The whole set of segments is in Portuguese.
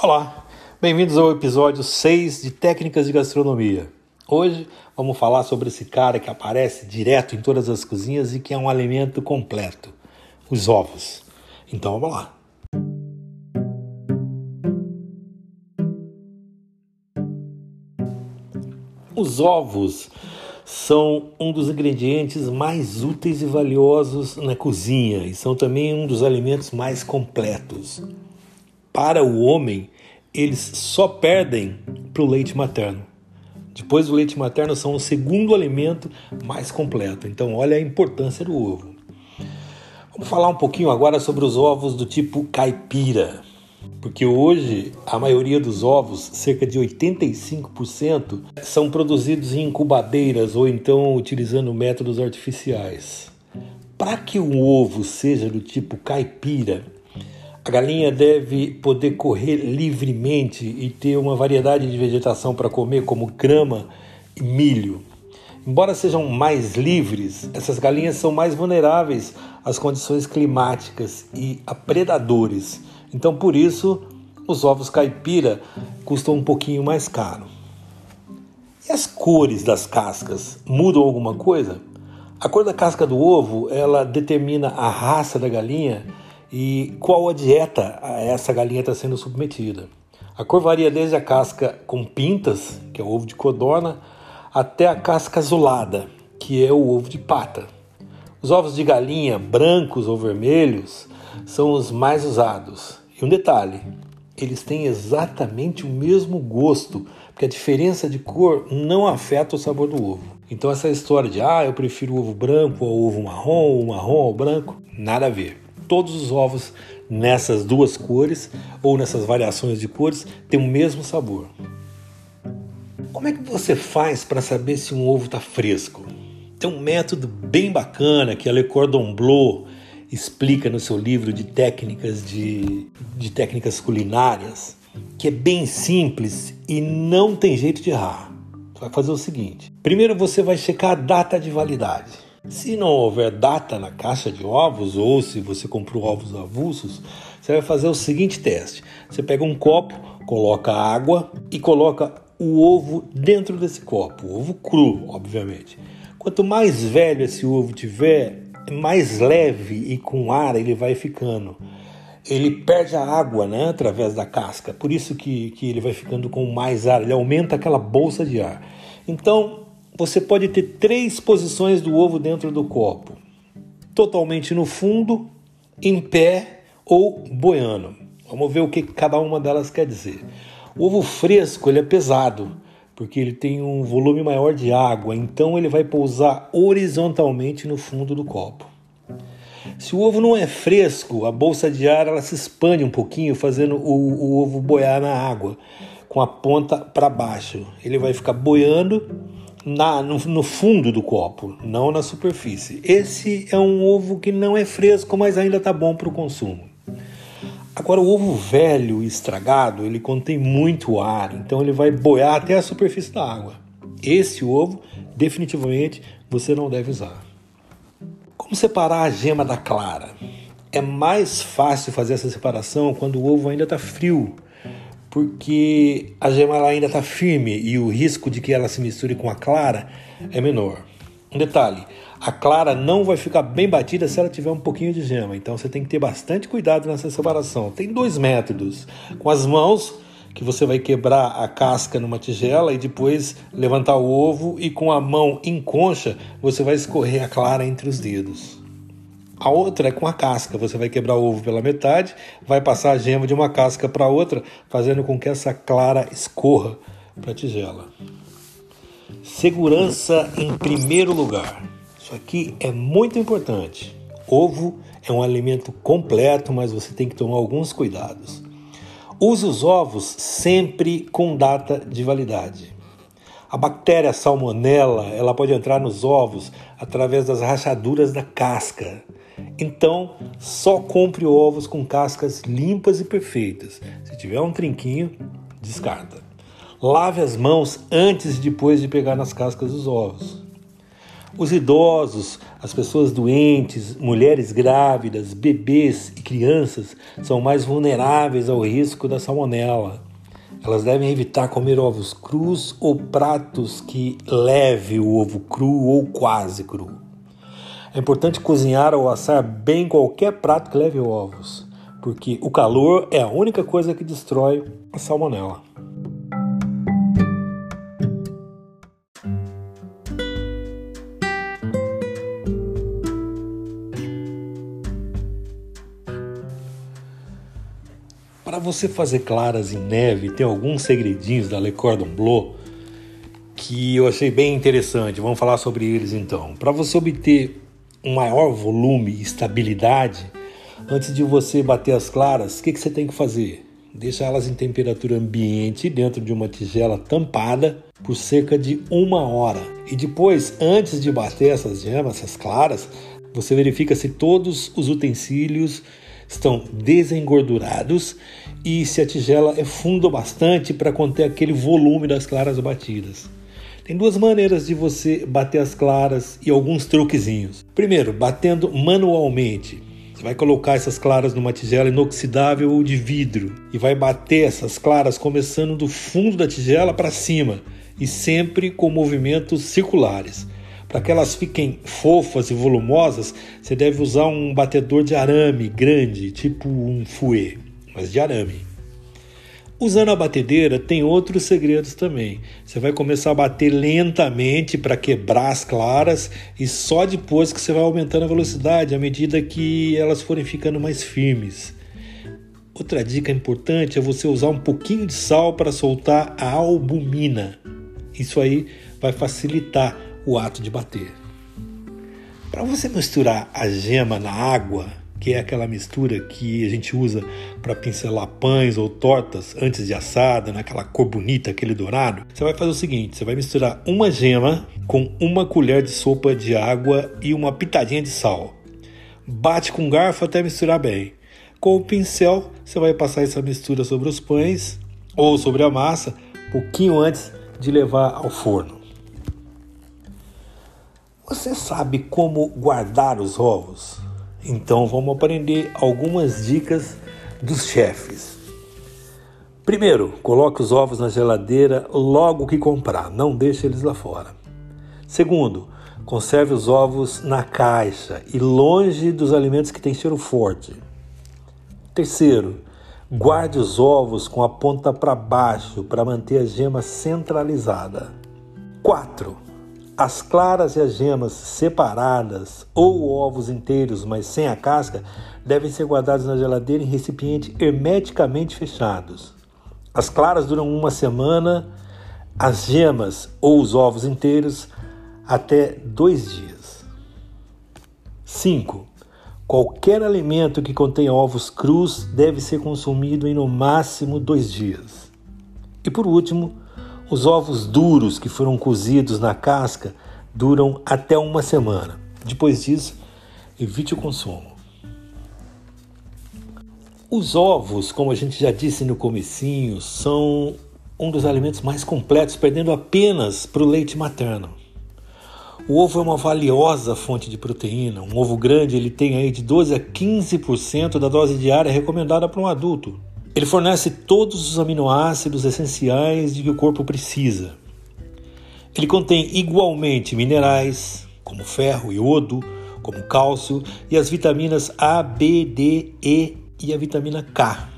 Olá, bem-vindos ao episódio 6 de Técnicas de Gastronomia. Hoje vamos falar sobre esse cara que aparece direto em todas as cozinhas e que é um alimento completo: os ovos. Então vamos lá. Os ovos são um dos ingredientes mais úteis e valiosos na cozinha e são também um dos alimentos mais completos para o homem, eles só perdem para o leite materno. Depois do leite materno são o segundo alimento mais completo. Então, olha a importância do ovo. Vamos falar um pouquinho agora sobre os ovos do tipo caipira. Porque hoje a maioria dos ovos, cerca de 85%, são produzidos em incubadeiras ou então utilizando métodos artificiais. Para que o ovo seja do tipo caipira, a galinha deve poder correr livremente e ter uma variedade de vegetação para comer, como grama e milho. Embora sejam mais livres, essas galinhas são mais vulneráveis às condições climáticas e a predadores. Então, por isso, os ovos caipira custam um pouquinho mais caro. E as cores das cascas mudam alguma coisa? A cor da casca do ovo, ela determina a raça da galinha e qual a dieta essa galinha está sendo submetida. A cor varia desde a casca com pintas, que é o ovo de codorna, até a casca azulada, que é o ovo de pata. Os ovos de galinha, brancos ou vermelhos, são os mais usados. E um detalhe: eles têm exatamente o mesmo gosto, porque a diferença de cor não afeta o sabor do ovo. Então, essa história de ah, eu prefiro ovo branco ao ovo marrom, ou marrom ao branco, nada a ver todos os ovos nessas duas cores ou nessas variações de cores têm o mesmo sabor. Como é que você faz para saber se um ovo está fresco? Tem um método bem bacana que a Le Cordon Bleu explica no seu livro de técnicas de, de técnicas culinárias, que é bem simples e não tem jeito de errar. Você vai fazer o seguinte: primeiro você vai checar a data de validade. Se não houver data na caixa de ovos ou se você comprou ovos avulsos, você vai fazer o seguinte teste: você pega um copo, coloca água e coloca o ovo dentro desse copo, o ovo cru, obviamente. Quanto mais velho esse ovo tiver, mais leve e com ar ele vai ficando. Ele perde a água né, através da casca, por isso que, que ele vai ficando com mais ar, ele aumenta aquela bolsa de ar. Então, você pode ter três posições do ovo dentro do copo: totalmente no fundo, em pé ou boiando. Vamos ver o que cada uma delas quer dizer. O ovo fresco ele é pesado, porque ele tem um volume maior de água, então ele vai pousar horizontalmente no fundo do copo. Se o ovo não é fresco, a bolsa de ar ela se expande um pouquinho, fazendo o, o ovo boiar na água, com a ponta para baixo. Ele vai ficar boiando na, no, no, fundo do copo, não na superfície. Esse é um ovo que não é fresco, mas ainda está bom para o consumo. Agora, o ovo velho e estragado, ele contém muito ar, então ele vai boiar até a superfície da água. Esse ovo, definitivamente, você não deve usar. Como separar a gema da clara? É mais fácil fazer essa separação quando o ovo ainda está frio, porque a gema ela ainda está firme e o risco de que ela se misture com a clara é menor. Um detalhe: a clara não vai ficar bem batida se ela tiver um pouquinho de gema, então você tem que ter bastante cuidado nessa separação. Tem dois métodos: com as mãos, que você vai quebrar a casca numa tigela e depois levantar o ovo, e com a mão em concha, você vai escorrer a clara entre os dedos. A outra é com a casca. Você vai quebrar o ovo pela metade, vai passar a gema de uma casca para outra, fazendo com que essa clara escorra para a tigela. Segurança em primeiro lugar. Isso aqui é muito importante. Ovo é um alimento completo, mas você tem que tomar alguns cuidados. Use os ovos sempre com data de validade. A bactéria salmonella, ela pode entrar nos ovos através das rachaduras da casca. Então, só compre ovos com cascas limpas e perfeitas. Se tiver um trinquinho, descarta. Lave as mãos antes e depois de pegar nas cascas dos ovos. Os idosos, as pessoas doentes, mulheres grávidas, bebês e crianças são mais vulneráveis ao risco da salmonela. Elas devem evitar comer ovos crus ou pratos que leve o ovo cru ou quase cru. É importante cozinhar ou assar bem qualquer prato que leve ovos, porque o calor é a única coisa que destrói a salmonela. Para você fazer claras em neve, tem alguns segredinhos da Le Cordon Bleu que eu achei bem interessante. Vamos falar sobre eles então. Para você obter um maior volume e estabilidade, antes de você bater as claras, o que, que você tem que fazer? Deixa elas em temperatura ambiente dentro de uma tigela tampada por cerca de uma hora. E depois, antes de bater essas gemas, essas claras, você verifica se todos os utensílios estão desengordurados e se a tigela é funda bastante para conter aquele volume das claras batidas. Tem duas maneiras de você bater as claras e alguns truquezinhos. Primeiro, batendo manualmente. Você vai colocar essas claras numa tigela inoxidável ou de vidro e vai bater essas claras começando do fundo da tigela para cima e sempre com movimentos circulares. Para que elas fiquem fofas e volumosas, você deve usar um batedor de arame grande, tipo um fouet, mas de arame. Usando a batedeira, tem outros segredos também. Você vai começar a bater lentamente para quebrar as claras e só depois que você vai aumentando a velocidade à medida que elas forem ficando mais firmes. Outra dica importante é você usar um pouquinho de sal para soltar a albumina. Isso aí vai facilitar o ato de bater. Para você misturar a gema na água, que é aquela mistura que a gente usa para pincelar pães ou tortas antes de assada, naquela cor bonita, aquele dourado, você vai fazer o seguinte: você vai misturar uma gema com uma colher de sopa de água e uma pitadinha de sal. Bate com garfo até misturar bem. Com o pincel, você vai passar essa mistura sobre os pães ou sobre a massa, pouquinho antes de levar ao forno. Você sabe como guardar os ovos? Então vamos aprender algumas dicas dos chefes. Primeiro, coloque os ovos na geladeira logo que comprar, não deixe eles lá fora. Segundo, conserve os ovos na caixa e longe dos alimentos que têm cheiro forte. Terceiro, guarde os ovos com a ponta para baixo para manter a gema centralizada. 4 as claras e as gemas separadas ou ovos inteiros, mas sem a casca, devem ser guardados na geladeira em recipientes hermeticamente fechados. As claras duram uma semana, as gemas ou os ovos inteiros até dois dias. 5. Qualquer alimento que contenha ovos crus deve ser consumido em no máximo dois dias. E por último, os ovos duros que foram cozidos na casca duram até uma semana. Depois disso, evite o consumo. Os ovos, como a gente já disse no comecinho, são um dos alimentos mais completos, perdendo apenas para o leite materno. O ovo é uma valiosa fonte de proteína. Um ovo grande ele tem aí de 12 a 15% da dose diária recomendada para um adulto. Ele fornece todos os aminoácidos essenciais de que o corpo precisa. Ele contém igualmente minerais, como ferro, iodo, como cálcio e as vitaminas A, B, D, E e a vitamina K.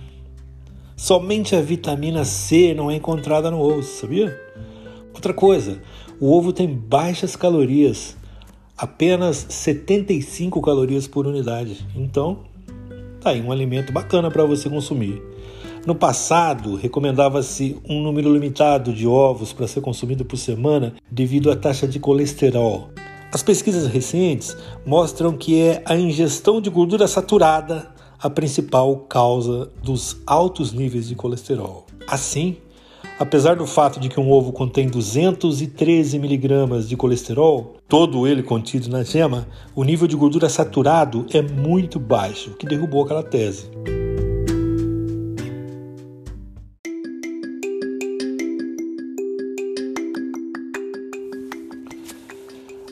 Somente a vitamina C não é encontrada no ovo, sabia? Outra coisa, o ovo tem baixas calorias, apenas 75 calorias por unidade. Então, tá aí um alimento bacana para você consumir. No passado, recomendava-se um número limitado de ovos para ser consumido por semana devido à taxa de colesterol. As pesquisas recentes mostram que é a ingestão de gordura saturada a principal causa dos altos níveis de colesterol. Assim, apesar do fato de que um ovo contém 213 miligramas de colesterol, todo ele contido na gema, o nível de gordura saturado é muito baixo, que derrubou aquela tese.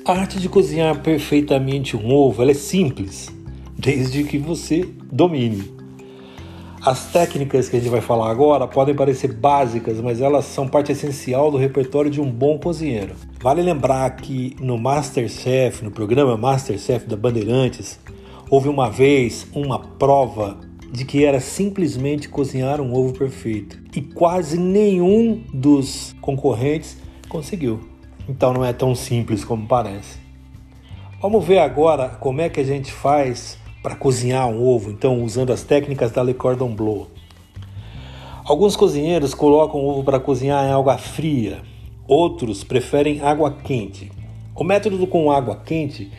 A arte de cozinhar perfeitamente um ovo é simples, desde que você domine. As técnicas que a gente vai falar agora podem parecer básicas, mas elas são parte essencial do repertório de um bom cozinheiro. Vale lembrar que no Masterchef, no programa Masterchef da Bandeirantes, houve uma vez uma prova de que era simplesmente cozinhar um ovo perfeito e quase nenhum dos concorrentes conseguiu. Então não é tão simples como parece. Vamos ver agora como é que a gente faz para cozinhar um ovo, então usando as técnicas da Le Cordon Bleu. Alguns cozinheiros colocam o ovo para cozinhar em água fria, outros preferem água quente. O método com água quente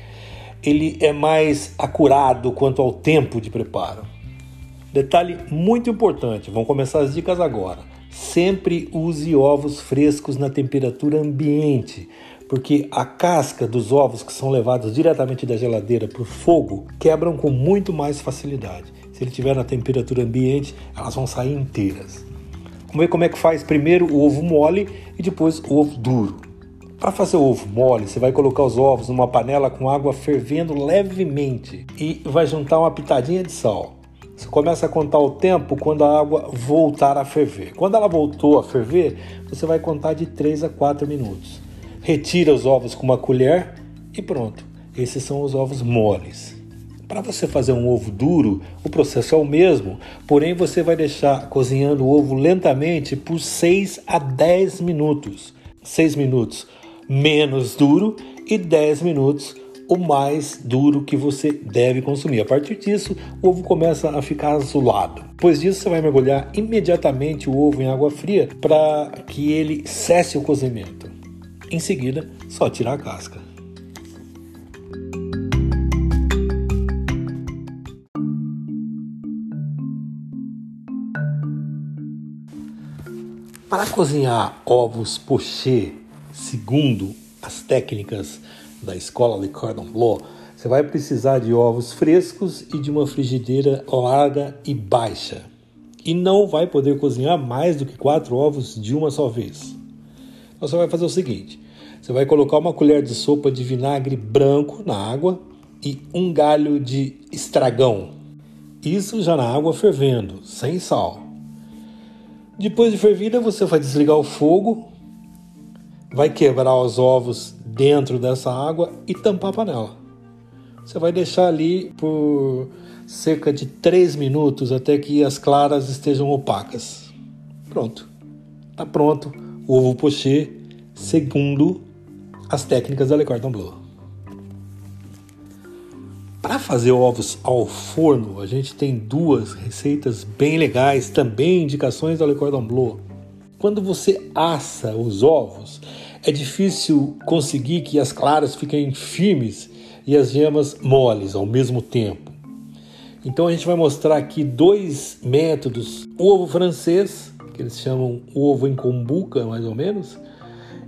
ele é mais acurado quanto ao tempo de preparo. Detalhe muito importante, vão começar as dicas agora. Sempre use ovos frescos na temperatura ambiente, porque a casca dos ovos que são levados diretamente da geladeira para o fogo quebram com muito mais facilidade. Se ele estiver na temperatura ambiente, elas vão sair inteiras. Vamos ver como é que faz primeiro o ovo mole e depois o ovo duro. Para fazer o ovo mole, você vai colocar os ovos numa panela com água fervendo levemente e vai juntar uma pitadinha de sal. Você começa a contar o tempo quando a água voltar a ferver. Quando ela voltou a ferver, você vai contar de 3 a 4 minutos. Retira os ovos com uma colher e pronto. Esses são os ovos moles. Para você fazer um ovo duro, o processo é o mesmo, porém você vai deixar cozinhando o ovo lentamente por 6 a 10 minutos. 6 minutos menos duro e 10 minutos o mais duro que você deve consumir. A partir disso, o ovo começa a ficar azulado. Depois disso, você vai mergulhar imediatamente o ovo em água fria para que ele cesse o cozimento. Em seguida, só tirar a casca. Para cozinhar ovos pochê, segundo as técnicas da escola de Cordon Bleu, você vai precisar de ovos frescos e de uma frigideira larga e baixa. E não vai poder cozinhar mais do que quatro ovos de uma só vez. Então você vai fazer o seguinte: você vai colocar uma colher de sopa de vinagre branco na água e um galho de estragão. Isso já na água fervendo, sem sal. Depois de fervida, você vai desligar o fogo, vai quebrar os ovos dentro dessa água e tampar a panela. Você vai deixar ali por cerca de 3 minutos até que as claras estejam opacas. Pronto. Está pronto o ovo pochê segundo as técnicas da Le Cordon Bleu. Para fazer ovos ao forno, a gente tem duas receitas bem legais, também indicações da Le Cordon Bleu. Quando você assa os ovos, é difícil conseguir que as claras fiquem firmes e as gemas moles ao mesmo tempo. Então a gente vai mostrar aqui dois métodos: o ovo francês, que eles chamam ovo em combuca, mais ou menos,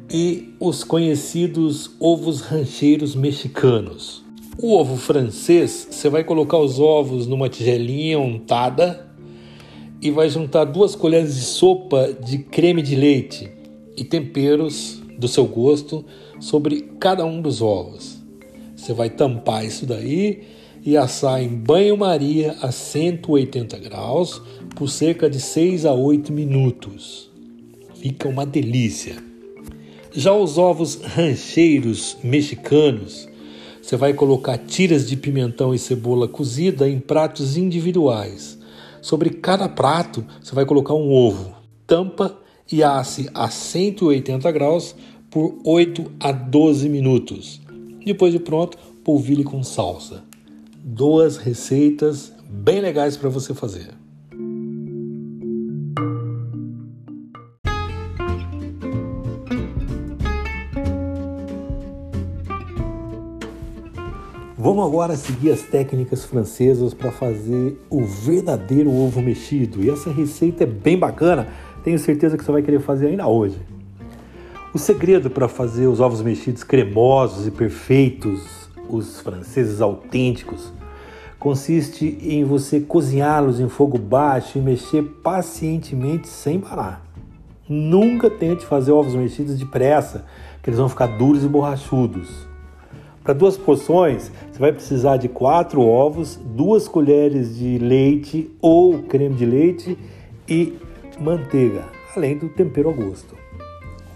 e os conhecidos ovos rancheiros mexicanos. O ovo francês, você vai colocar os ovos numa tigelinha untada e vai juntar duas colheres de sopa de creme de leite e temperos do seu gosto sobre cada um dos ovos. Você vai tampar isso daí e assar em banho-maria a 180 graus por cerca de 6 a 8 minutos. Fica uma delícia. Já os ovos rancheiros mexicanos, você vai colocar tiras de pimentão e cebola cozida em pratos individuais. Sobre cada prato, você vai colocar um ovo. Tampa e asse a 180 graus por 8 a 12 minutos. Depois de pronto, polvilhe com salsa. Duas receitas bem legais para você fazer. Vamos agora seguir as técnicas francesas para fazer o verdadeiro ovo mexido. E essa receita é bem bacana, tenho certeza que você vai querer fazer ainda hoje. O segredo para fazer os ovos mexidos cremosos e perfeitos, os franceses autênticos, consiste em você cozinhá-los em fogo baixo e mexer pacientemente sem parar. Nunca tente fazer ovos mexidos depressa, que eles vão ficar duros e borrachudos. Para duas porções, você vai precisar de quatro ovos, duas colheres de leite ou creme de leite e manteiga, além do tempero a gosto.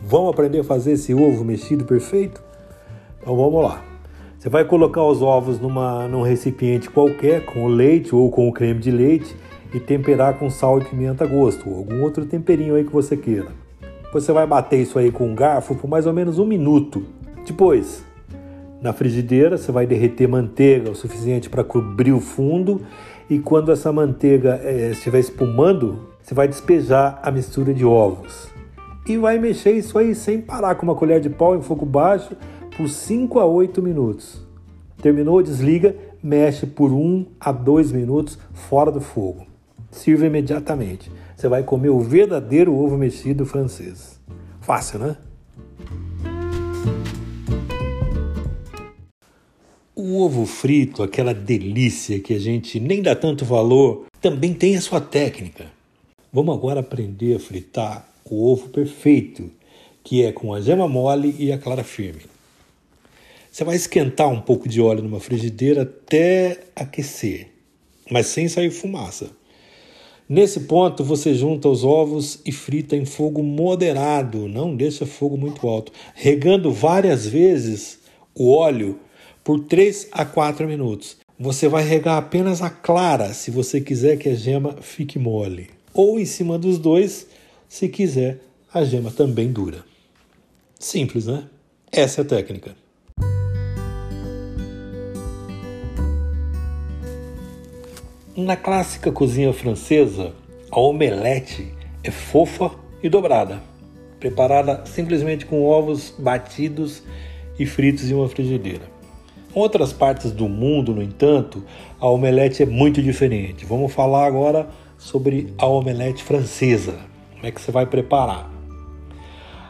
Vamos aprender a fazer esse ovo mexido perfeito? Então vamos lá. Você vai colocar os ovos numa, num recipiente qualquer, com o leite ou com o creme de leite, e temperar com sal e pimenta a gosto, ou algum outro temperinho aí que você queira. Você vai bater isso aí com um garfo por mais ou menos um minuto. Depois, na frigideira, você vai derreter manteiga o suficiente para cobrir o fundo, e quando essa manteiga é, estiver espumando, você vai despejar a mistura de ovos. E vai mexer isso aí sem parar com uma colher de pau em fogo baixo por 5 a 8 minutos. Terminou, desliga, mexe por 1 a 2 minutos fora do fogo. Sirva imediatamente. Você vai comer o verdadeiro ovo mexido francês. Fácil, né? O ovo frito, aquela delícia que a gente nem dá tanto valor, também tem a sua técnica. Vamos agora aprender a fritar o ovo perfeito, que é com a gema mole e a clara firme. Você vai esquentar um pouco de óleo numa frigideira até aquecer, mas sem sair fumaça. Nesse ponto, você junta os ovos e frita em fogo moderado, não deixa fogo muito alto, regando várias vezes o óleo por 3 a 4 minutos. Você vai regar apenas a clara se você quiser que a gema fique mole, ou em cima dos dois se quiser a gema também dura. Simples, né? Essa é a técnica. Na clássica cozinha francesa, a omelete é fofa e dobrada, preparada simplesmente com ovos batidos e fritos em uma frigideira. Em outras partes do mundo, no entanto, a omelete é muito diferente. Vamos falar agora sobre a omelete francesa. Como é que você vai preparar?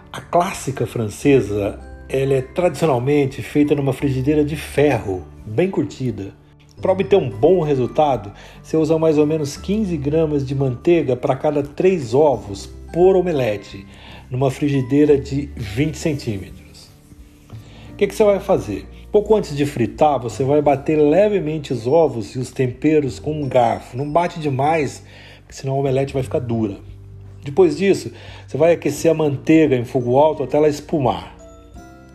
A clássica francesa, ela é tradicionalmente feita numa frigideira de ferro, bem curtida para obter um bom resultado, você usa mais ou menos 15 gramas de manteiga para cada 3 ovos por omelete, numa frigideira de 20 centímetros. O que, que você vai fazer? Pouco antes de fritar, você vai bater levemente os ovos e os temperos com um garfo. Não bate demais, senão a omelete vai ficar dura. Depois disso, você vai aquecer a manteiga em fogo alto até ela espumar.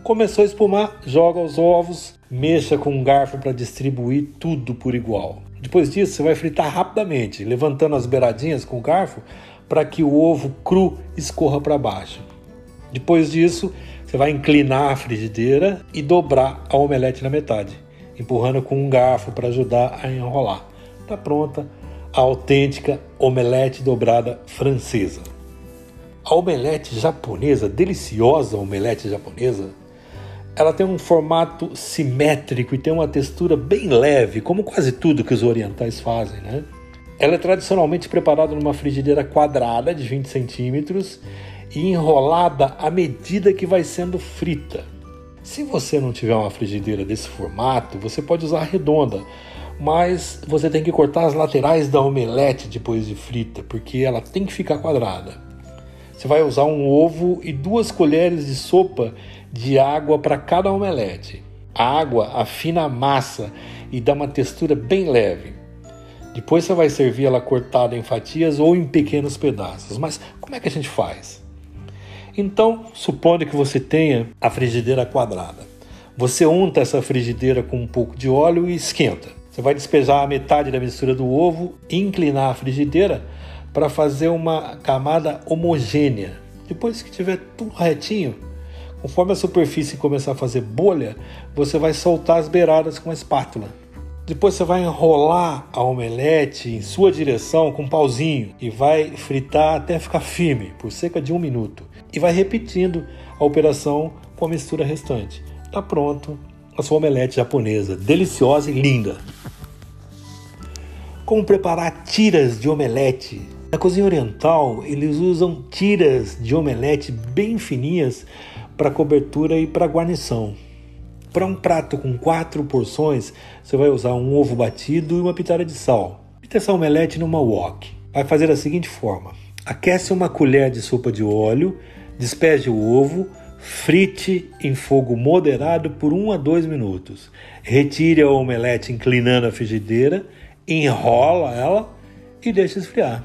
Começou a espumar, joga os ovos, mexa com um garfo para distribuir tudo por igual. Depois disso, você vai fritar rapidamente, levantando as beiradinhas com o garfo para que o ovo cru escorra para baixo. Depois disso, você vai inclinar a frigideira e dobrar a omelete na metade, empurrando com um garfo para ajudar a enrolar. Está pronta a autêntica omelete dobrada francesa. A omelete japonesa, deliciosa omelete japonesa, ela tem um formato simétrico e tem uma textura bem leve, como quase tudo que os orientais fazem, né? Ela é tradicionalmente preparada numa frigideira quadrada de 20 centímetros e enrolada à medida que vai sendo frita. Se você não tiver uma frigideira desse formato, você pode usar redonda, mas você tem que cortar as laterais da omelete depois de frita, porque ela tem que ficar quadrada. Você vai usar um ovo e duas colheres de sopa de água para cada omelete. A água afina a massa e dá uma textura bem leve. Depois você vai servir ela cortada em fatias ou em pequenos pedaços. Mas como é que a gente faz? Então, supondo que você tenha a frigideira quadrada. Você unta essa frigideira com um pouco de óleo e esquenta. Você vai despejar a metade da mistura do ovo e inclinar a frigideira para fazer uma camada homogênea. Depois que tiver tudo retinho, Conforme a superfície começar a fazer bolha, você vai soltar as beiradas com a espátula. Depois você vai enrolar a omelete em sua direção com um pauzinho e vai fritar até ficar firme por cerca de um minuto. E vai repetindo a operação com a mistura restante. Está pronto a sua omelete japonesa, deliciosa e linda. Como preparar tiras de omelete? Na cozinha oriental, eles usam tiras de omelete bem fininhas para cobertura e para guarnição. Para um prato com quatro porções, você vai usar um ovo batido e uma pitada de sal. Pita essa omelete numa wok. Vai fazer da seguinte forma: aquece uma colher de sopa de óleo, despeje o ovo, Frite em fogo moderado por 1 a 2 minutos. Retire a omelete inclinando a frigideira, enrola ela e deixa esfriar.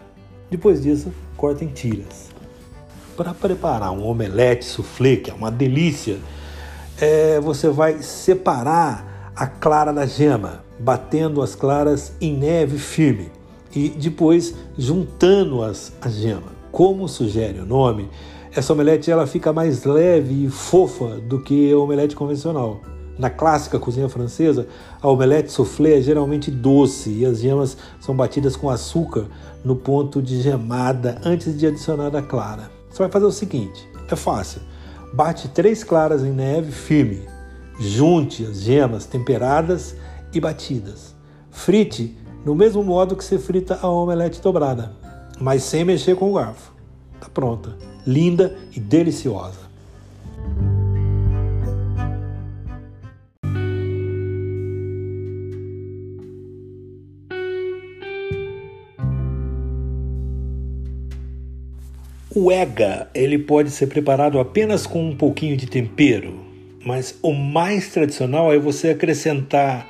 Depois disso, corta em tiras. Para preparar um omelete soufflé, que é uma delícia, é, você vai separar a clara da gema, batendo as claras em neve firme e depois juntando-as à gema. Como sugere o nome, essa omelete ela fica mais leve e fofa do que a omelete convencional. Na clássica cozinha francesa, a omelete soufflé é geralmente doce e as gemas são batidas com açúcar no ponto de gemada antes de adicionar a clara. Você vai fazer o seguinte: é fácil. Bate três claras em neve firme. Junte as gemas temperadas e batidas. Frite no mesmo modo que você frita a omelete dobrada, mas sem mexer com o garfo. Está pronta linda e deliciosa. O ega ele pode ser preparado apenas com um pouquinho de tempero, mas o mais tradicional é você acrescentar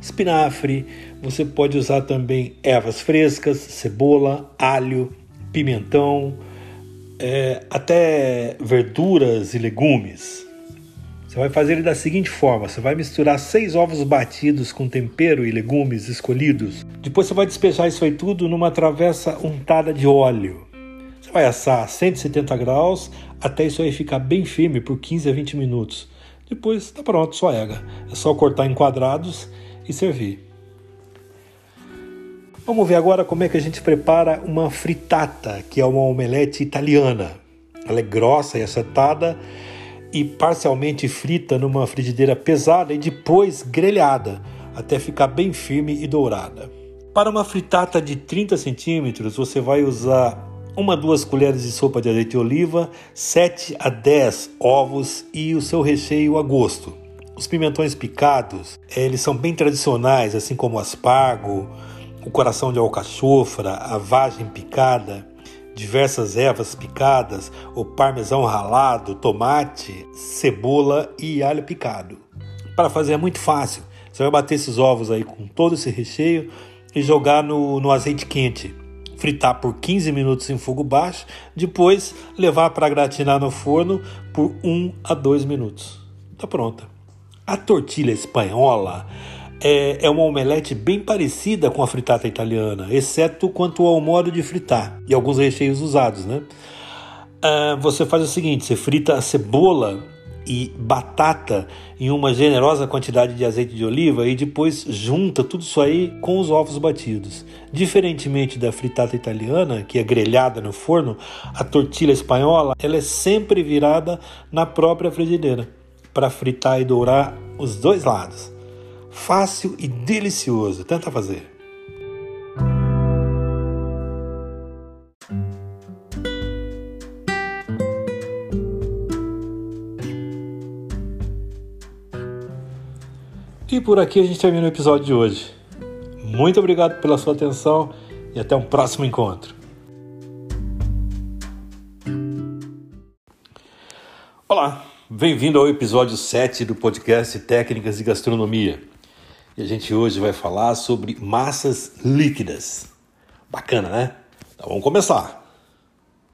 espinafre. Você pode usar também ervas frescas, cebola, alho, pimentão, é, até verduras e legumes. Você vai fazer ele da seguinte forma: você vai misturar seis ovos batidos com tempero e legumes escolhidos. Depois você vai despejar isso aí tudo numa travessa untada de óleo. Você vai assar a 170 graus até isso aí ficar bem firme por 15 a 20 minutos. Depois está pronto, só ega. É só cortar em quadrados e servir. Vamos ver agora como é que a gente prepara uma frittata, que é uma omelete italiana. Ela é grossa e acertada e parcialmente frita numa frigideira pesada e depois grelhada até ficar bem firme e dourada. Para uma fritata de 30 centímetros, você vai usar uma duas colheres de sopa de azeite de oliva, 7 a 10 ovos e o seu recheio a gosto. Os pimentões picados, eles são bem tradicionais, assim como o aspargo, o coração de alcachofra, a vagem picada, diversas ervas picadas, o parmesão ralado, tomate, cebola e alho picado. Para fazer é muito fácil. Você vai bater esses ovos aí com todo esse recheio e jogar no, no azeite quente. Fritar por 15 minutos em fogo baixo, depois levar para gratinar no forno por 1 a 2 minutos. Tá pronta. A tortilha espanhola é, é uma omelete bem parecida com a fritata italiana, exceto quanto ao modo de fritar e alguns recheios usados, né? Ah, você faz o seguinte: você frita a cebola e batata em uma generosa quantidade de azeite de oliva e depois junta tudo isso aí com os ovos batidos. Diferentemente da fritata italiana, que é grelhada no forno, a tortilha espanhola ela é sempre virada na própria frigideira para fritar e dourar os dois lados fácil e delicioso. Tenta fazer. E por aqui a gente termina o episódio de hoje. Muito obrigado pela sua atenção e até um próximo encontro. Olá, bem-vindo ao episódio 7 do podcast Técnicas de Gastronomia. E a gente hoje vai falar sobre massas líquidas. Bacana, né? Então vamos começar.